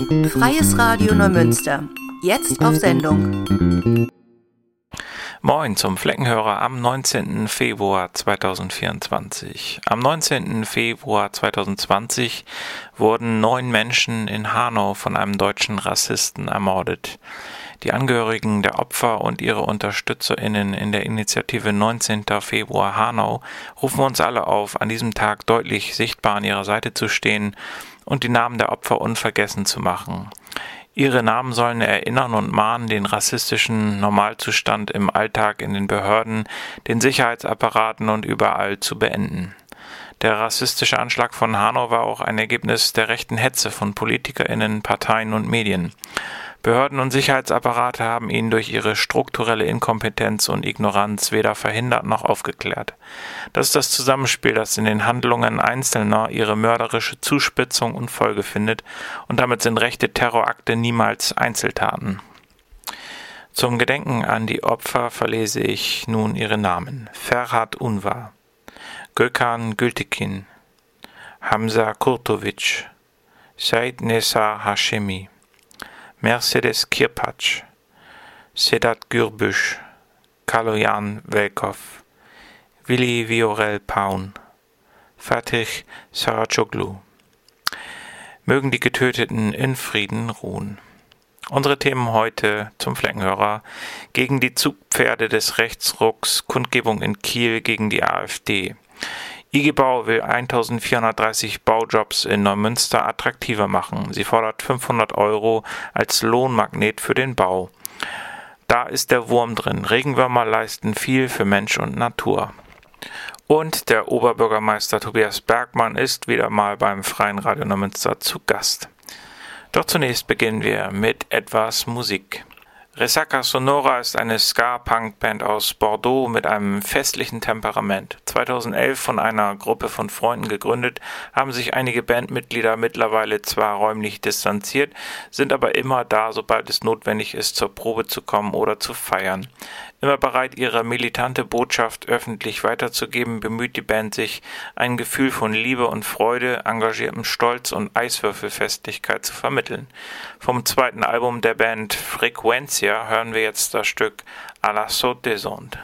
Freies Radio Neumünster. Jetzt auf Sendung. Moin zum Fleckenhörer am 19. Februar 2024. Am 19. Februar 2020 wurden neun Menschen in Hanau von einem deutschen Rassisten ermordet. Die Angehörigen der Opfer und ihre UnterstützerInnen in der Initiative 19. Februar Hanau rufen uns alle auf, an diesem Tag deutlich sichtbar an ihrer Seite zu stehen und die Namen der Opfer unvergessen zu machen. Ihre Namen sollen erinnern und mahnen, den rassistischen Normalzustand im Alltag in den Behörden, den Sicherheitsapparaten und überall zu beenden. Der rassistische Anschlag von Hanau war auch ein Ergebnis der rechten Hetze von PolitikerInnen, Parteien und Medien. Behörden und Sicherheitsapparate haben ihn durch ihre strukturelle Inkompetenz und Ignoranz weder verhindert noch aufgeklärt. Das ist das Zusammenspiel, das in den Handlungen Einzelner ihre mörderische Zuspitzung und Folge findet, und damit sind rechte Terrorakte niemals Einzeltaten. Zum Gedenken an die Opfer verlese ich nun ihre Namen. Ferhat Unvar, Gökhan Gültekin, Hamza Kurtovic, Said Nessa Hashemi, Mercedes Kirpatsch, Sedat Gürbüsch, Kaloyan Velkov, Willi Viorel Paun, Fatih Saracoglu. Mögen die Getöteten in Frieden ruhen. Unsere Themen heute zum Fleckenhörer gegen die Zugpferde des Rechtsrucks, Kundgebung in Kiel gegen die AfD. IG Bau will 1430 Baujobs in Neumünster attraktiver machen. Sie fordert 500 Euro als Lohnmagnet für den Bau. Da ist der Wurm drin. Regenwürmer leisten viel für Mensch und Natur. Und der Oberbürgermeister Tobias Bergmann ist wieder mal beim Freien Radio Neumünster zu Gast. Doch zunächst beginnen wir mit etwas Musik. Resaca Sonora ist eine Ska-Punk-Band aus Bordeaux mit einem festlichen Temperament. 2011 von einer Gruppe von Freunden gegründet, haben sich einige Bandmitglieder mittlerweile zwar räumlich distanziert, sind aber immer da, sobald es notwendig ist, zur Probe zu kommen oder zu feiern. Immer bereit, ihre militante Botschaft öffentlich weiterzugeben, bemüht die Band sich, ein Gefühl von Liebe und Freude, engagiertem Stolz und Eiswürfelfestlichkeit zu vermitteln. Vom zweiten Album der Band Frequencia hören wir jetzt das Stück À la saute des ondes.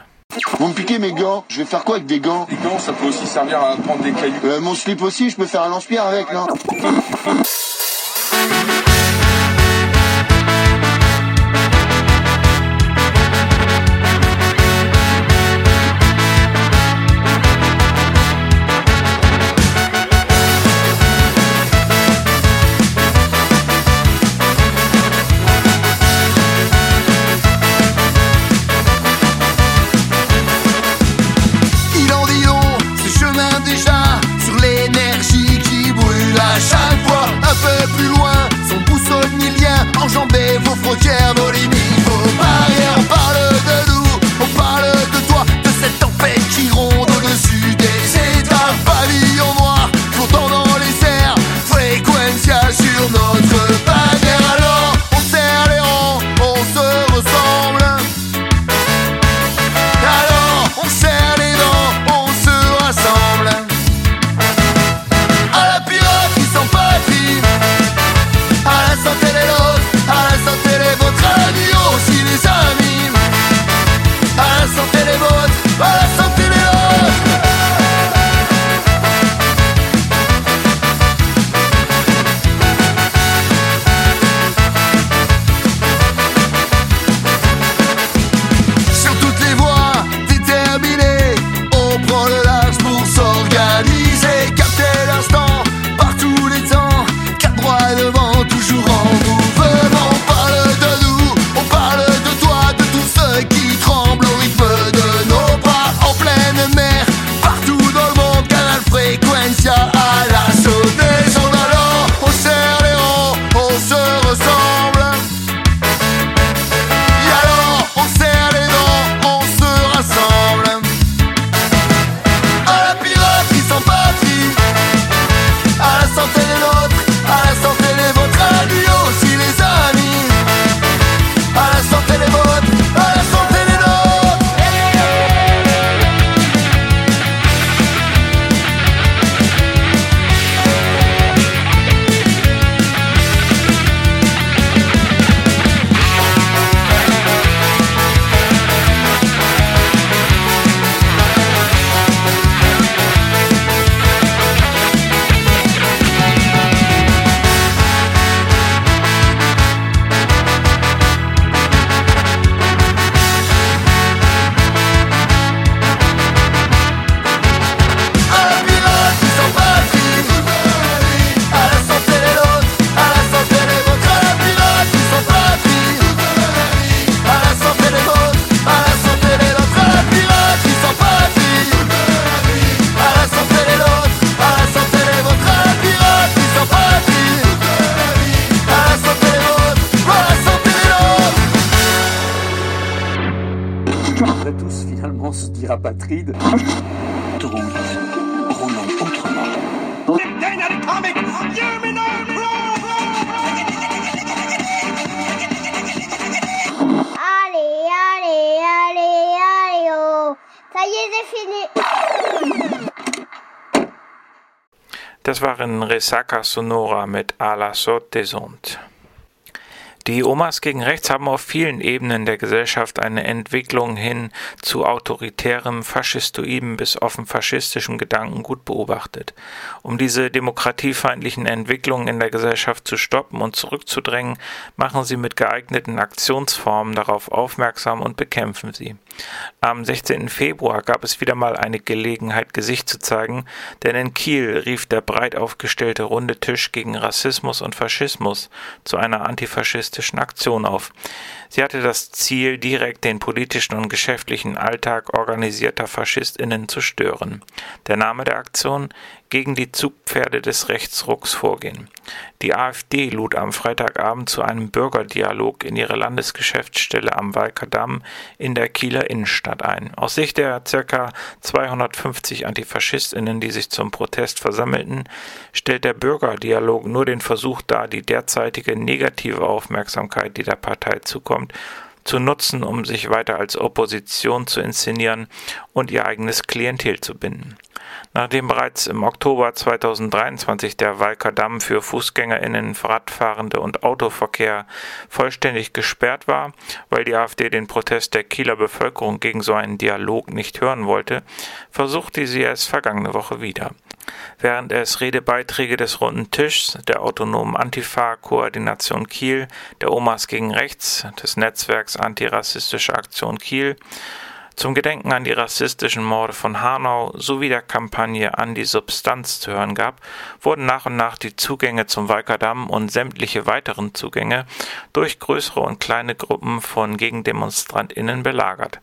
Vous me piquez mes gants, je vais faire quoi avec des gants Les gants, ça peut aussi servir à prendre des cailloux. euh, Mon slip aussi, je peux faire un lance-pierre avec, non dit apatride. Route. Roulons autrement. Allez, allez, allez, allez, oh. Ça y est, c'est fini. Das waren Resaca Sonora mit A la Sorte des Ondes. Die Omas gegen Rechts haben auf vielen Ebenen der Gesellschaft eine Entwicklung hin zu autoritärem, faschistoiden bis offen faschistischem Gedanken gut beobachtet. Um diese demokratiefeindlichen Entwicklungen in der Gesellschaft zu stoppen und zurückzudrängen, machen sie mit geeigneten Aktionsformen darauf aufmerksam und bekämpfen sie. Am 16. Februar gab es wieder mal eine Gelegenheit, Gesicht zu zeigen, denn in Kiel rief der breit aufgestellte runde Tisch gegen Rassismus und Faschismus zu einer antifaschistischen Aktion auf. Sie hatte das Ziel, direkt den politischen und geschäftlichen Alltag organisierter FaschistInnen zu stören. Der Name der Aktion gegen die Zugpferde des Rechtsrucks vorgehen. Die AfD lud am Freitagabend zu einem Bürgerdialog in ihre Landesgeschäftsstelle am Walkerdamm in der Kieler Innenstadt ein. Aus Sicht der ca. 250 AntifaschistInnen, die sich zum Protest versammelten, stellt der Bürgerdialog nur den Versuch dar, die derzeitige negative Aufmerksamkeit, die der Partei zukommt, zu nutzen, um sich weiter als Opposition zu inszenieren und ihr eigenes Klientel zu binden. Nachdem bereits im Oktober 2023 der Walker Damm für FußgängerInnen, Radfahrende und Autoverkehr vollständig gesperrt war, weil die AfD den Protest der Kieler Bevölkerung gegen so einen Dialog nicht hören wollte, versuchte sie es vergangene Woche wieder. Während es Redebeiträge des Runden Tischs, der autonomen Antifa-Koordination Kiel, der Omas gegen Rechts, des Netzwerks Antirassistische Aktion Kiel zum Gedenken an die rassistischen Morde von Hanau sowie der Kampagne An die Substanz zu hören gab, wurden nach und nach die Zugänge zum Walkerdamm und sämtliche weiteren Zugänge durch größere und kleine Gruppen von GegendemonstrantInnen belagert.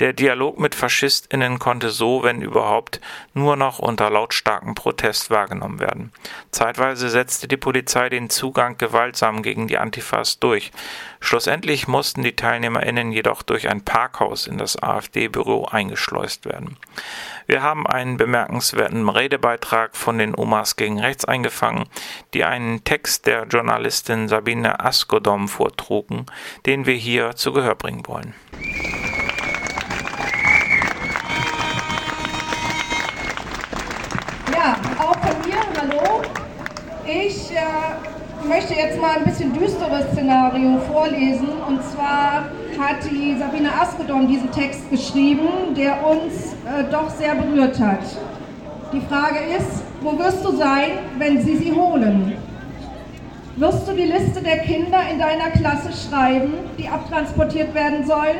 Der Dialog mit FaschistInnen konnte so, wenn überhaupt, nur noch unter lautstarkem Protest wahrgenommen werden. Zeitweise setzte die Polizei den Zugang gewaltsam gegen die Antifas durch. Schlussendlich mussten die TeilnehmerInnen jedoch durch ein Parkhaus in das AfD-Büro eingeschleust werden. Wir haben einen bemerkenswerten Redebeitrag von den Omas gegen Rechts eingefangen, die einen Text der Journalistin Sabine Askodom vortrugen, den wir hier zu Gehör bringen wollen. Ja, auch von mir, hallo. Ich äh, möchte jetzt mal ein bisschen düsteres Szenario vorlesen. Und zwar hat die Sabine Askedom diesen Text geschrieben, der uns äh, doch sehr berührt hat. Die Frage ist, wo wirst du sein, wenn sie sie holen? Wirst du die Liste der Kinder in deiner Klasse schreiben, die abtransportiert werden sollen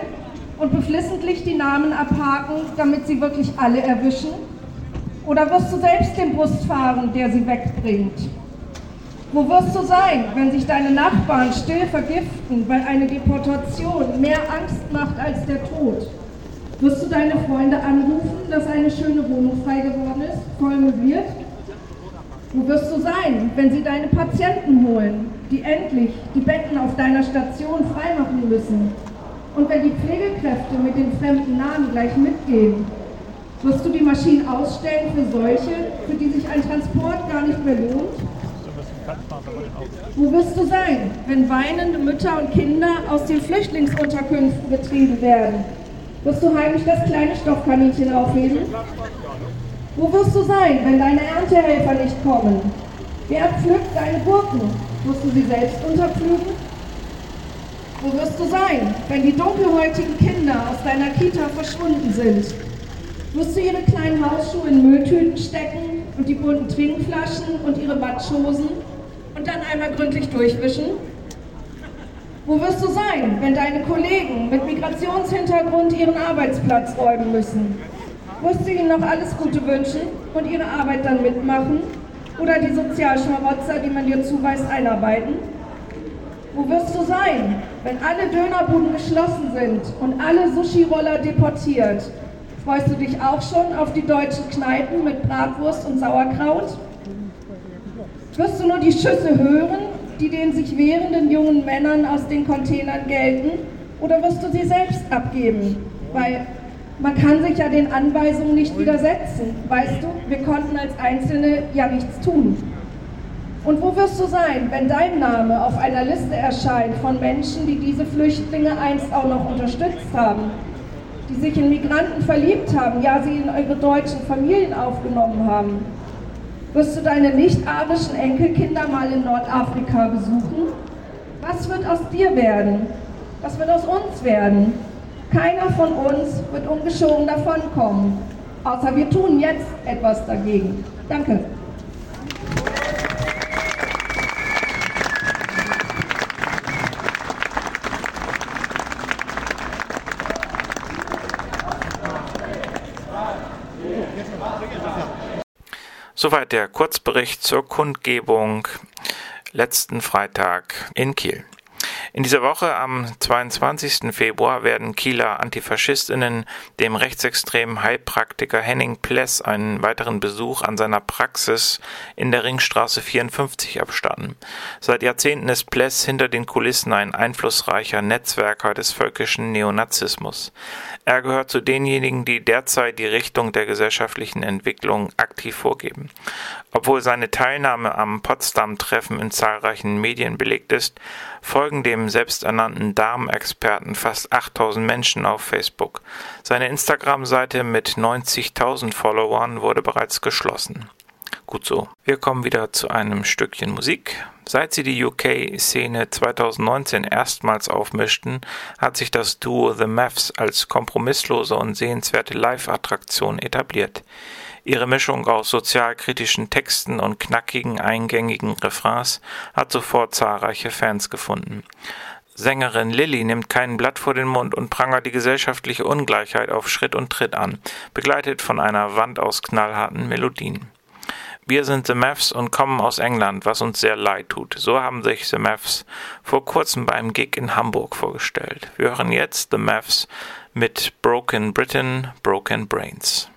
und beflissentlich die Namen abhaken, damit sie wirklich alle erwischen? Oder wirst du selbst den Bus fahren, der sie wegbringt? Wo wirst du sein, wenn sich deine Nachbarn still vergiften, weil eine Deportation mehr Angst macht als der Tod? Wirst du deine Freunde anrufen, dass eine schöne Wohnung frei geworden ist, voll möbliert? Wo wirst du sein, wenn sie deine Patienten holen, die endlich die Betten auf deiner Station freimachen müssen? Und wenn die Pflegekräfte mit den fremden Namen gleich mitgehen, wirst du die Maschinen ausstellen für solche, für die sich ein Transport gar nicht mehr lohnt? Wo wirst du sein, wenn weinende Mütter und Kinder aus den Flüchtlingsunterkünften getrieben werden? Wirst du heimlich das kleine Stoffkaninchen aufheben? Wo wirst du sein, wenn deine Erntehelfer nicht kommen? Wer pflückt deine Gurken? Wirst du sie selbst unterpflügen? Wo wirst du sein, wenn die dunkelhäutigen Kinder aus deiner Kita verschwunden sind? Wirst du ihre kleinen Hausschuhe in Mülltüten stecken und die bunten Trinkflaschen und ihre Matschhosen einmal gründlich durchwischen? Wo wirst du sein, wenn deine Kollegen mit Migrationshintergrund ihren Arbeitsplatz räumen müssen? Wirst du ihnen noch alles Gute wünschen und ihre Arbeit dann mitmachen? Oder die Sozialschmarotzer, die man dir zuweist, einarbeiten? Wo wirst du sein, wenn alle Dönerbuden geschlossen sind und alle Sushi-Roller deportiert? Freust du dich auch schon auf die deutschen Kneipen mit Bratwurst und Sauerkraut? Wirst du nur die Schüsse hören, die den sich wehrenden jungen Männern aus den Containern gelten? Oder wirst du sie selbst abgeben? Weil Man kann sich ja den Anweisungen nicht widersetzen. Weißt du, wir konnten als Einzelne ja nichts tun. Und wo wirst du sein, wenn dein Name auf einer Liste erscheint von Menschen, die diese Flüchtlinge einst auch noch unterstützt haben, die sich in Migranten verliebt haben, ja sie in eure deutschen Familien aufgenommen haben? Wirst du deine nicht-arischen Enkelkinder mal in Nordafrika besuchen? Was wird aus dir werden? Was wird aus uns werden? Keiner von uns wird ungeschoren davonkommen, außer wir tun jetzt etwas dagegen. Danke. Soweit der Kurzbericht zur Kundgebung letzten Freitag in Kiel. In dieser Woche am 22. Februar werden Kieler Antifaschistinnen dem rechtsextremen Heilpraktiker Henning Pless einen weiteren Besuch an seiner Praxis in der Ringstraße 54 abstatten. Seit Jahrzehnten ist Pless hinter den Kulissen ein einflussreicher Netzwerker des völkischen Neonazismus. Er gehört zu denjenigen, die derzeit die Richtung der gesellschaftlichen Entwicklung aktiv vorgeben. Obwohl seine Teilnahme am Potsdam-Treffen in zahlreichen Medien belegt ist, folgen dem selbsternannten Darmexperten fast 8000 Menschen auf Facebook. Seine Instagram-Seite mit 90.000 Followern wurde bereits geschlossen. Gut so. Wir kommen wieder zu einem Stückchen Musik. Seit sie die UK-Szene 2019 erstmals aufmischten, hat sich das Duo The Maths als kompromisslose und sehenswerte Live-Attraktion etabliert. Ihre Mischung aus sozialkritischen Texten und knackigen, eingängigen Refrains hat sofort zahlreiche Fans gefunden. Sängerin Lilly nimmt kein Blatt vor den Mund und prangert die gesellschaftliche Ungleichheit auf Schritt und Tritt an, begleitet von einer Wand aus knallharten Melodien. Wir sind The Maths und kommen aus England, was uns sehr leid tut. So haben sich The Maths vor kurzem beim Gig in Hamburg vorgestellt. Wir hören jetzt The Maths mit Broken Britain, Broken Brains.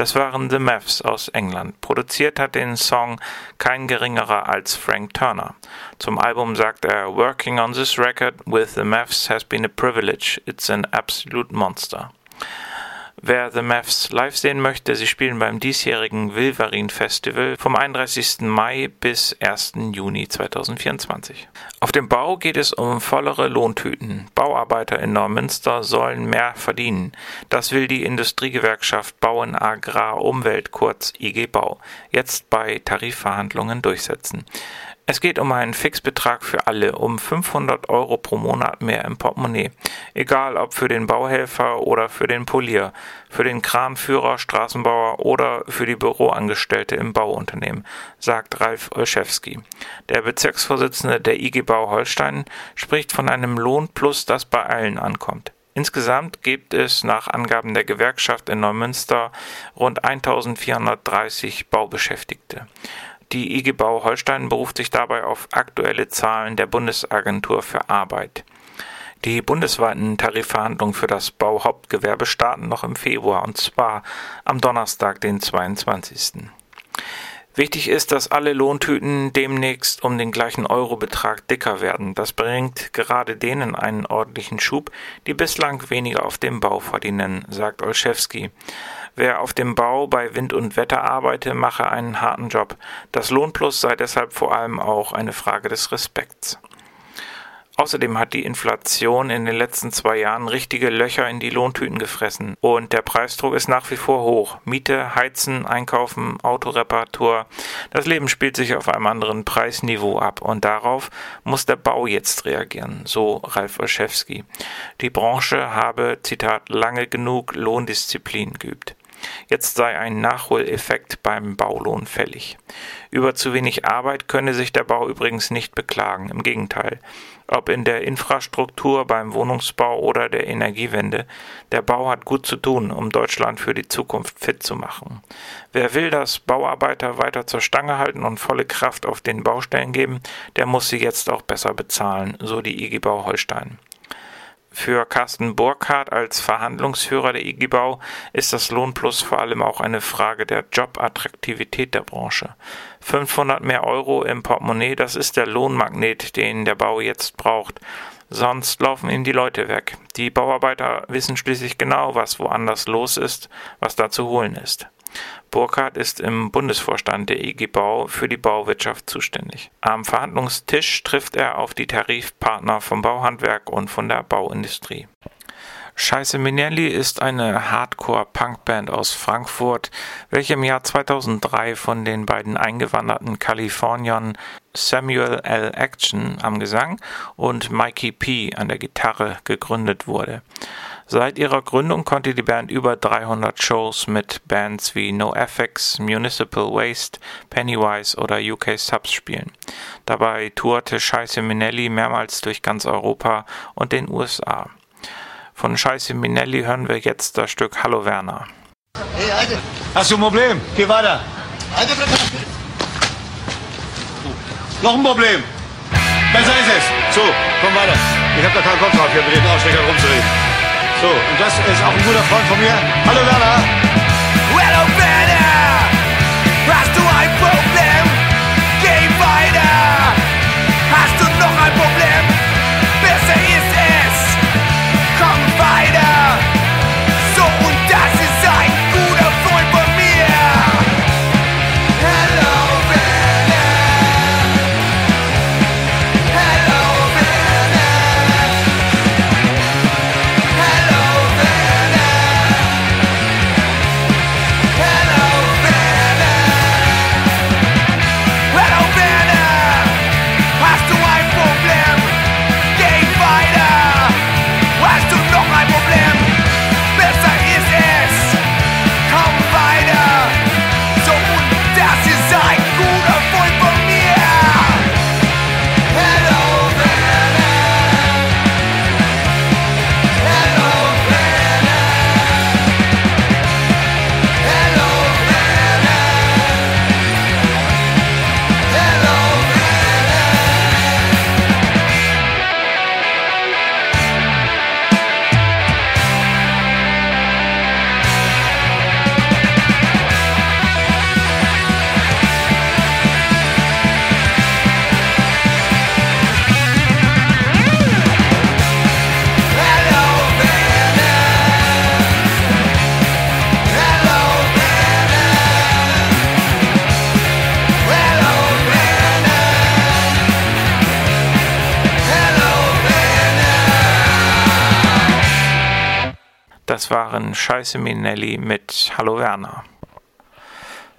Das waren The Mavs aus England. Produziert hat den Song kein geringerer als Frank Turner. Zum Album sagt er, Working on this record with The Mavs has been a privilege. It's an absolute monster. Wer The Mavs live sehen möchte, sie spielen beim diesjährigen Wilverin Festival vom 31. Mai bis 1. Juni 2024. Auf dem Bau geht es um vollere Lohntüten. Bauarbeiter in Neumünster sollen mehr verdienen. Das will die Industriegewerkschaft Bauen Agrar Umwelt kurz IG Bau jetzt bei Tarifverhandlungen durchsetzen. Es geht um einen Fixbetrag für alle, um 500 Euro pro Monat mehr im Portemonnaie. Egal ob für den Bauhelfer oder für den Polier, für den Kranführer, Straßenbauer oder für die Büroangestellte im Bauunternehmen, sagt Ralf Olszewski. Der Bezirksvorsitzende der IG Bau Holstein spricht von einem Lohnplus, das bei allen ankommt. Insgesamt gibt es nach Angaben der Gewerkschaft in Neumünster rund 1430 Baubeschäftigte. Die IG Bau Holstein beruft sich dabei auf aktuelle Zahlen der Bundesagentur für Arbeit. Die bundesweiten Tarifverhandlungen für das Bauhauptgewerbe starten noch im Februar und zwar am Donnerstag, den 22. Wichtig ist, dass alle Lohntüten demnächst um den gleichen Eurobetrag dicker werden. Das bringt gerade denen einen ordentlichen Schub, die bislang weniger auf dem Bau verdienen, sagt Olszewski. Wer auf dem Bau bei Wind und Wetter arbeite, mache einen harten Job. Das Lohnplus sei deshalb vor allem auch eine Frage des Respekts. Außerdem hat die Inflation in den letzten zwei Jahren richtige Löcher in die Lohntüten gefressen und der Preisdruck ist nach wie vor hoch. Miete, Heizen, Einkaufen, Autoreparatur. Das Leben spielt sich auf einem anderen Preisniveau ab und darauf muss der Bau jetzt reagieren, so Ralf Olszewski. Die Branche habe, Zitat, lange genug Lohndisziplin geübt. Jetzt sei ein Nachholeffekt beim Baulohn fällig. Über zu wenig Arbeit könne sich der Bau übrigens nicht beklagen, im Gegenteil. Ob in der Infrastruktur, beim Wohnungsbau oder der Energiewende, der Bau hat gut zu tun, um Deutschland für die Zukunft fit zu machen. Wer will, dass Bauarbeiter weiter zur Stange halten und volle Kraft auf den Baustellen geben, der muss sie jetzt auch besser bezahlen, so die IG Bau Holstein. Für Carsten Burkhardt als Verhandlungsführer der IG Bau ist das Lohnplus vor allem auch eine Frage der Jobattraktivität der Branche. 500 mehr Euro im Portemonnaie, das ist der Lohnmagnet, den der Bau jetzt braucht. Sonst laufen ihm die Leute weg. Die Bauarbeiter wissen schließlich genau, was woanders los ist, was da zu holen ist. Burkhardt ist im Bundesvorstand der IG Bau für die Bauwirtschaft zuständig. Am Verhandlungstisch trifft er auf die Tarifpartner vom Bauhandwerk und von der Bauindustrie. Scheiße Minelli ist eine Hardcore-Punkband aus Frankfurt, welche im Jahr 2003 von den beiden eingewanderten Kaliforniern Samuel L. Action am Gesang und Mikey P. an der Gitarre gegründet wurde. Seit ihrer Gründung konnte die Band über 300 Shows mit Bands wie NoFX, Municipal Waste, Pennywise oder UK Subs spielen. Dabei tourte Scheiße Minelli mehrmals durch ganz Europa und den USA. Von Scheiße Minelli hören wir jetzt das Stück Hallo Werner. Hey, Alter. Hast du ein Problem? Geh weiter. Alter, Noch ein Problem. Besser ist es. So, komm weiter. Ich hab da keinen Kopf drauf, hier mit den Aussteckern rumzureden. So, und das ist auch ein guter Freund von mir. Hallo Werner. Hallo Werner. Hast du ein Problem? Geh weiter. Hast du noch ein Problem? Waren Scheiße Minelli mit Hallo Werner.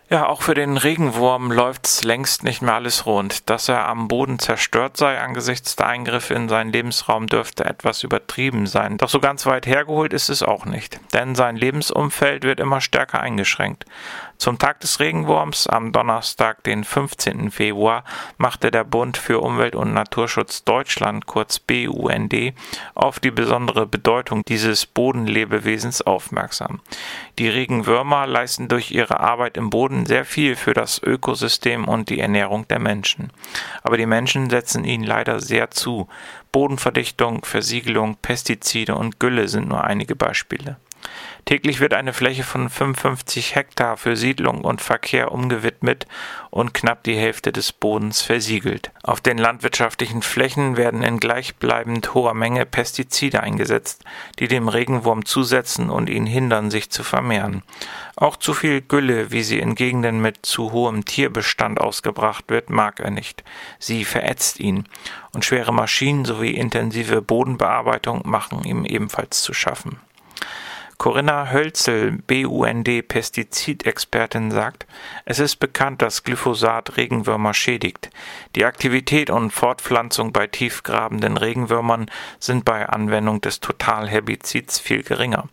Ja, auch für den Regenwurm läuft's längst nicht mehr alles rund. Dass er am Boden zerstört sei angesichts der Eingriffe in seinen Lebensraum dürfte etwas übertrieben sein. Doch so ganz weit hergeholt ist es auch nicht, denn sein Lebensumfeld wird immer stärker eingeschränkt. Zum Tag des Regenwurms am Donnerstag, den 15. Februar, machte der Bund für Umwelt und Naturschutz Deutschland, kurz BUND, auf die besondere Bedeutung dieses Bodenlebewesens aufmerksam. Die Regenwürmer leisten durch ihre Arbeit im Boden sehr viel für das Ökosystem und die Ernährung der Menschen. Aber die Menschen setzen ihnen leider sehr zu. Bodenverdichtung, Versiegelung, Pestizide und Gülle sind nur einige Beispiele. Täglich wird eine Fläche von 55 Hektar für Siedlung und Verkehr umgewidmet und knapp die Hälfte des Bodens versiegelt. Auf den landwirtschaftlichen Flächen werden in gleichbleibend hoher Menge Pestizide eingesetzt, die dem Regenwurm zusetzen und ihn hindern, sich zu vermehren. Auch zu viel Gülle, wie sie in Gegenden mit zu hohem Tierbestand ausgebracht wird, mag er nicht. Sie verätzt ihn. Und schwere Maschinen sowie intensive Bodenbearbeitung machen ihm ebenfalls zu schaffen. Corinna Hölzel, BUND-Pestizidexpertin, sagt, es ist bekannt, dass Glyphosat Regenwürmer schädigt. Die Aktivität und Fortpflanzung bei tiefgrabenden Regenwürmern sind bei Anwendung des Totalherbizids viel geringer.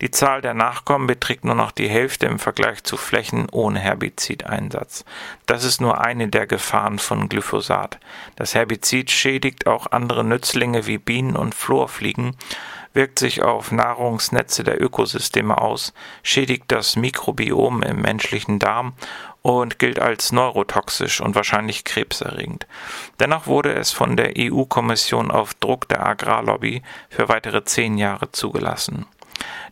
Die Zahl der Nachkommen beträgt nur noch die Hälfte im Vergleich zu Flächen ohne Herbizideinsatz. Das ist nur eine der Gefahren von Glyphosat. Das Herbizid schädigt auch andere Nützlinge wie Bienen und Florfliegen, wirkt sich auf Nahrungsnetze der Ökosysteme aus, schädigt das Mikrobiom im menschlichen Darm und gilt als neurotoxisch und wahrscheinlich krebserregend. Dennoch wurde es von der EU-Kommission auf Druck der Agrarlobby für weitere zehn Jahre zugelassen.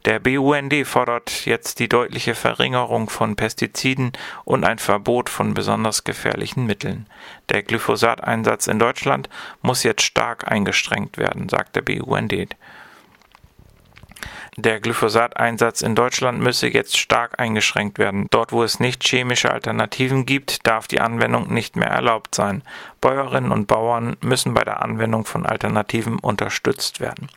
Der BUND fordert jetzt die deutliche Verringerung von Pestiziden und ein Verbot von besonders gefährlichen Mitteln. Der Glyphosateinsatz in Deutschland muss jetzt stark eingeschränkt werden, sagt der BUND. Der Glyphosat-Einsatz in Deutschland müsse jetzt stark eingeschränkt werden. Dort, wo es nicht chemische Alternativen gibt, darf die Anwendung nicht mehr erlaubt sein. Bäuerinnen und Bauern müssen bei der Anwendung von Alternativen unterstützt werden.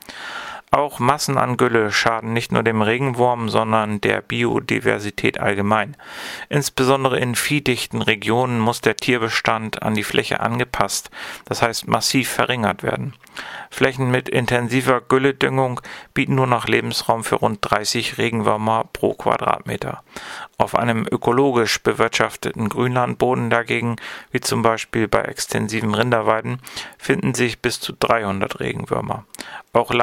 Auch Massen an Gülle schaden nicht nur dem Regenwurm, sondern der Biodiversität allgemein. Insbesondere in viehdichten Regionen muss der Tierbestand an die Fläche angepasst, das heißt massiv verringert werden. Flächen mit intensiver Gülledüngung bieten nur noch Lebensraum für rund 30 Regenwürmer pro Quadratmeter. Auf einem ökologisch bewirtschafteten Grünlandboden dagegen, wie zum Beispiel bei extensiven Rinderweiden, finden sich bis zu 300 Regenwürmer. Auch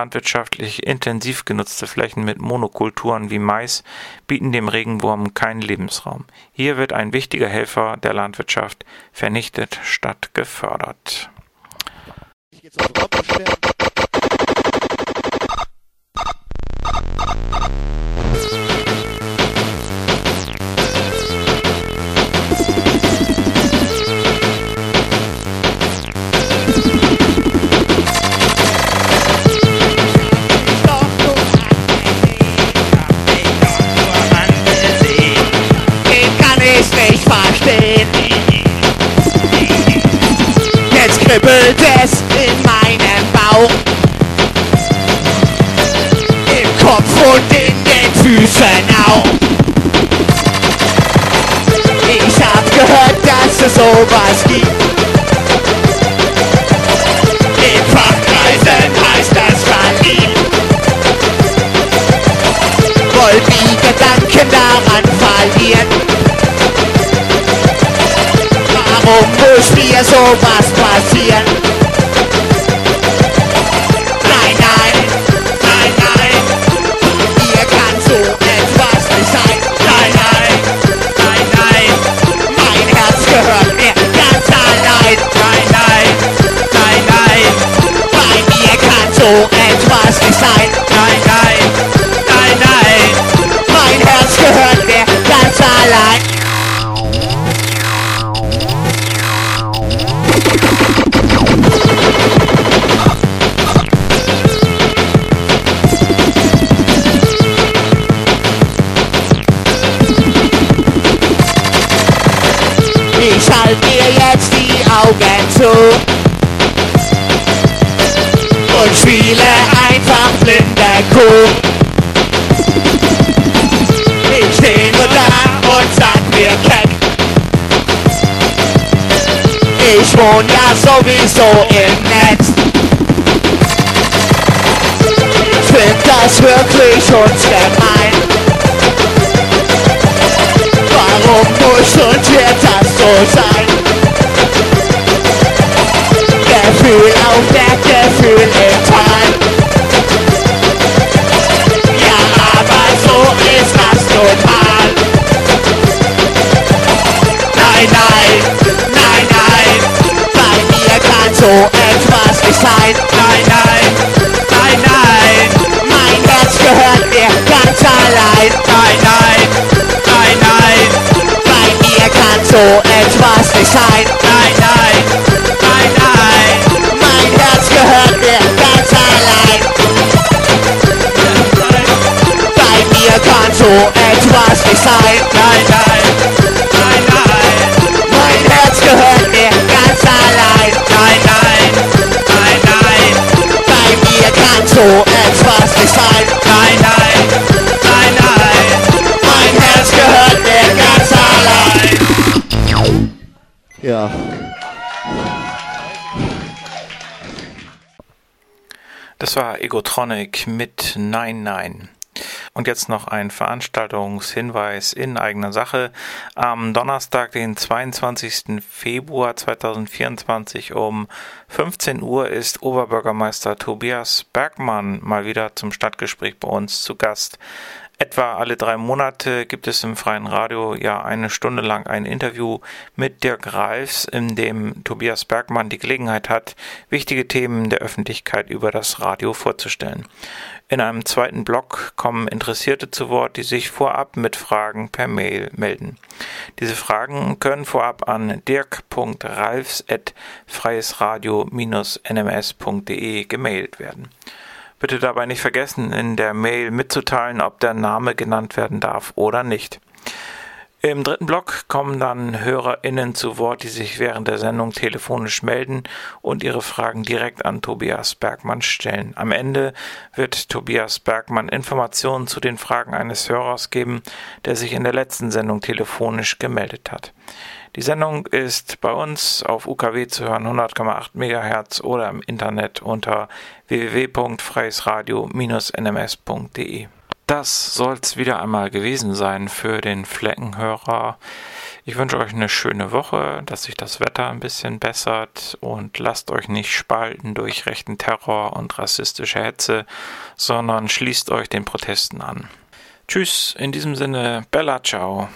landwirtschaftlich intensiv genutzte Flächen mit Monokulturen wie Mais bieten dem Regenwurm keinen Lebensraum. Hier wird ein wichtiger Helfer der Landwirtschaft vernichtet statt gefördert. baby mir cool. Min Stimme da und sagt mir Keck. Ich wohne ja sowieso im Netz. Find das wirklich ungemein. Warum muss und wird das so sein? Etwas nicht sein. Nein, nein, nein, nein, mein Herz gehört mir ganz allein. Nein, nein, nein, nein, bei mir kann so etwas nicht sein. Nein, nein, nein, nein, mein Herz gehört mir ganz allein. Ja. Das war Egotronic mit Nein Nein. Und jetzt noch ein Veranstaltungshinweis in eigener Sache. Am Donnerstag, den 22. Februar 2024 um 15 Uhr ist Oberbürgermeister Tobias Bergmann mal wieder zum Stadtgespräch bei uns zu Gast. Etwa alle drei Monate gibt es im freien Radio ja eine Stunde lang ein Interview mit Dirk Reifs, in dem Tobias Bergmann die Gelegenheit hat, wichtige Themen der Öffentlichkeit über das Radio vorzustellen. In einem zweiten Block kommen Interessierte zu Wort, die sich vorab mit Fragen per Mail melden. Diese Fragen können vorab an dirk.ralfs.freiesradio-nms.de gemailt werden. Bitte dabei nicht vergessen, in der Mail mitzuteilen, ob der Name genannt werden darf oder nicht. Im dritten Block kommen dann HörerInnen zu Wort, die sich während der Sendung telefonisch melden und ihre Fragen direkt an Tobias Bergmann stellen. Am Ende wird Tobias Bergmann Informationen zu den Fragen eines Hörers geben, der sich in der letzten Sendung telefonisch gemeldet hat. Die Sendung ist bei uns auf UKW zu hören 100,8 MHz oder im Internet unter www.freiesradio-nms.de. Das soll's wieder einmal gewesen sein für den Fleckenhörer. Ich wünsche euch eine schöne Woche, dass sich das Wetter ein bisschen bessert und lasst euch nicht spalten durch rechten Terror und rassistische Hetze, sondern schließt euch den Protesten an. Tschüss, in diesem Sinne, Bella Ciao.